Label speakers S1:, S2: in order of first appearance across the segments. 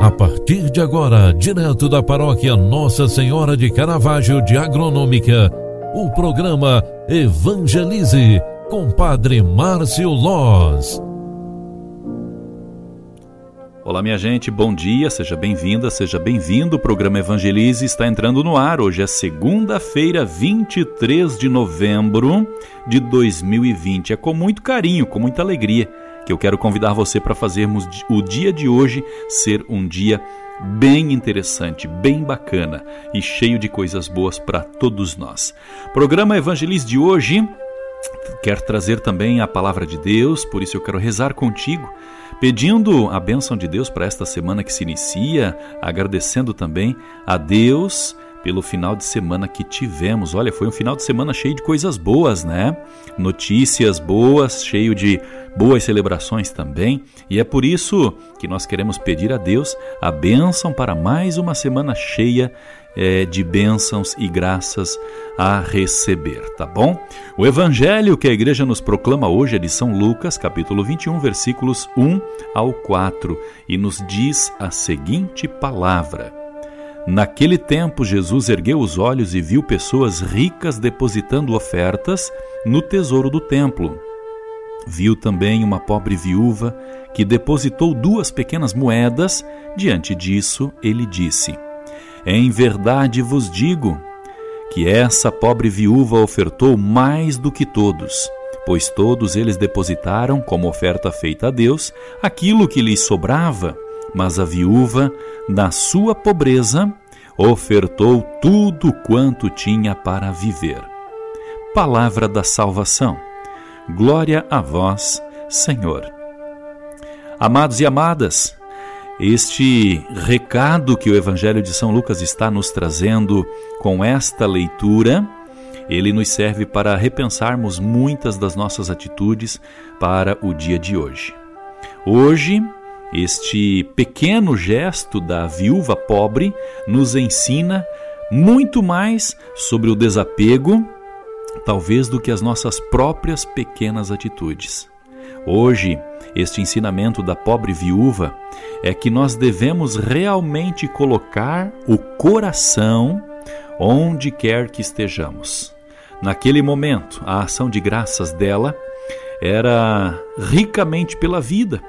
S1: A partir de agora, direto da paróquia Nossa Senhora de Caravaggio de Agronômica, o programa Evangelize com Padre Márcio Loz.
S2: Olá, minha gente, bom dia, seja bem-vinda, seja bem-vindo. O programa Evangelize está entrando no ar. Hoje é segunda-feira, 23 de novembro de 2020. É com muito carinho, com muita alegria que eu quero convidar você para fazermos o dia de hoje ser um dia bem interessante, bem bacana e cheio de coisas boas para todos nós. Programa Evangelize de hoje quer trazer também a palavra de Deus, por isso eu quero rezar contigo, pedindo a bênção de Deus para esta semana que se inicia, agradecendo também a Deus pelo final de semana que tivemos. Olha, foi um final de semana cheio de coisas boas, né? Notícias boas, cheio de boas celebrações também. E é por isso que nós queremos pedir a Deus a bênção para mais uma semana cheia é, de bênçãos e graças a receber, tá bom? O evangelho que a igreja nos proclama hoje é de São Lucas, capítulo 21, versículos 1 ao 4, e nos diz a seguinte palavra. Naquele tempo, Jesus ergueu os olhos e viu pessoas ricas depositando ofertas no tesouro do templo. Viu também uma pobre viúva que depositou duas pequenas moedas. Diante disso, ele disse: Em verdade vos digo que essa pobre viúva ofertou mais do que todos, pois todos eles depositaram, como oferta feita a Deus, aquilo que lhes sobrava mas a viúva, na sua pobreza, ofertou tudo quanto tinha para viver. Palavra da salvação. Glória a vós, Senhor. Amados e amadas, este recado que o Evangelho de São Lucas está nos trazendo com esta leitura, ele nos serve para repensarmos muitas das nossas atitudes para o dia de hoje. Hoje, este pequeno gesto da viúva pobre nos ensina muito mais sobre o desapego, talvez, do que as nossas próprias pequenas atitudes. Hoje, este ensinamento da pobre viúva é que nós devemos realmente colocar o coração onde quer que estejamos. Naquele momento, a ação de graças dela era ricamente pela vida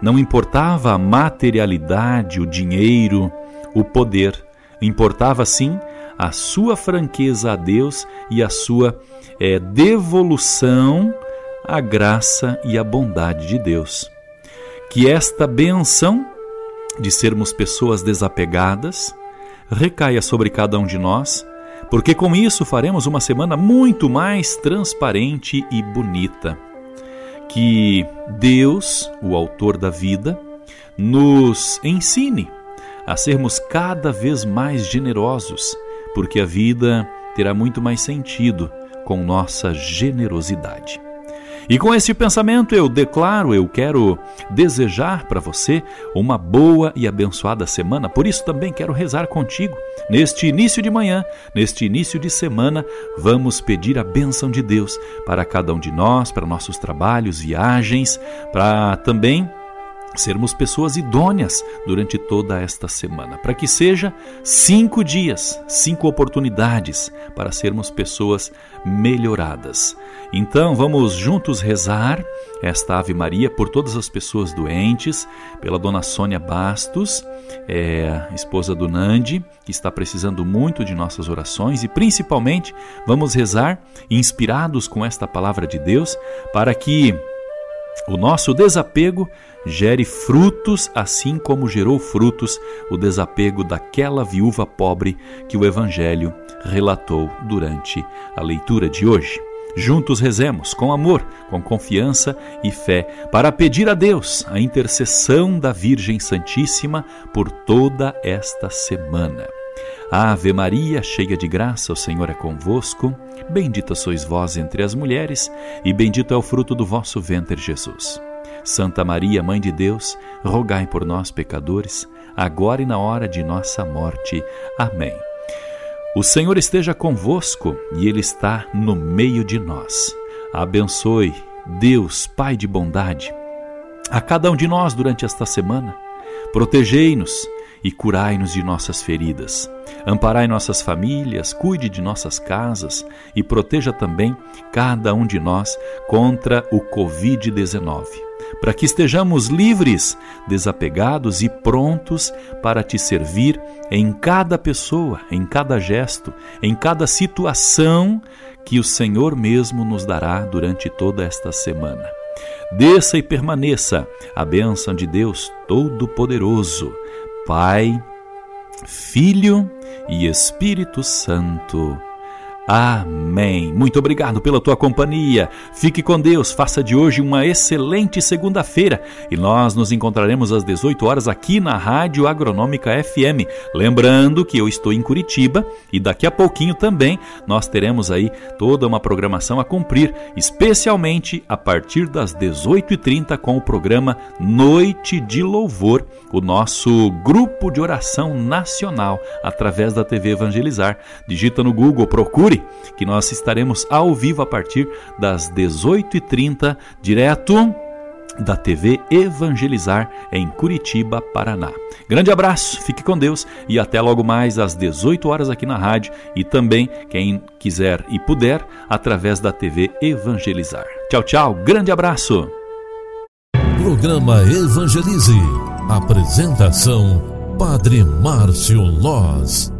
S2: não importava a materialidade, o dinheiro, o poder, importava sim a sua franqueza a Deus e a sua é, devolução à graça e à bondade de Deus. Que esta benção de sermos pessoas desapegadas recaia sobre cada um de nós, porque com isso faremos uma semana muito mais transparente e bonita que Deus, o Autor da vida, nos ensine a sermos cada vez mais generosos, porque a vida terá muito mais sentido com nossa generosidade. E com esse pensamento eu declaro, eu quero desejar para você uma boa e abençoada semana. Por isso também quero rezar contigo. Neste início de manhã, neste início de semana, vamos pedir a bênção de Deus para cada um de nós, para nossos trabalhos, viagens, para também sermos pessoas idôneas durante toda esta semana, para que seja cinco dias, cinco oportunidades para sermos pessoas melhoradas. Então vamos juntos rezar esta Ave Maria por todas as pessoas doentes, pela Dona Sônia Bastos, é, esposa do Nandi, que está precisando muito de nossas orações e principalmente vamos rezar inspirados com esta palavra de Deus para que o nosso desapego gere frutos, assim como gerou frutos o desapego daquela viúva pobre que o Evangelho relatou durante a leitura de hoje. Juntos rezemos com amor, com confiança e fé para pedir a Deus a intercessão da Virgem Santíssima por toda esta semana. Ave Maria, cheia de graça, o Senhor é convosco. Bendita sois vós entre as mulheres, e bendito é o fruto do vosso ventre, Jesus. Santa Maria, Mãe de Deus, rogai por nós, pecadores, agora e na hora de nossa morte. Amém. O Senhor esteja convosco e Ele está no meio de nós. Abençoe, Deus, Pai de bondade, a cada um de nós durante esta semana Protegei-nos e curai-nos de nossas feridas. Amparai nossas famílias, cuide de nossas casas e proteja também cada um de nós contra o Covid-19, para que estejamos livres, desapegados e prontos para te servir em cada pessoa, em cada gesto, em cada situação que o Senhor mesmo nos dará durante toda esta semana. Desça e permaneça a bênção de Deus Todo-Poderoso, Pai, Filho e Espírito Santo. Amém. Muito obrigado pela tua companhia. Fique com Deus. Faça de hoje uma excelente segunda-feira e nós nos encontraremos às 18 horas aqui na Rádio Agronômica FM. Lembrando que eu estou em Curitiba e daqui a pouquinho também nós teremos aí toda uma programação a cumprir, especialmente a partir das 18h30 com o programa Noite de Louvor, o nosso grupo de oração nacional através da TV Evangelizar. Digita no Google, procure que nós estaremos ao vivo a partir das 18h30, direto da TV Evangelizar em Curitiba, Paraná. Grande abraço, fique com Deus e até logo mais às 18 horas aqui na rádio e também quem quiser e puder através da TV Evangelizar. Tchau, tchau, grande abraço.
S1: Programa Evangelize. Apresentação Padre Márcio Loz.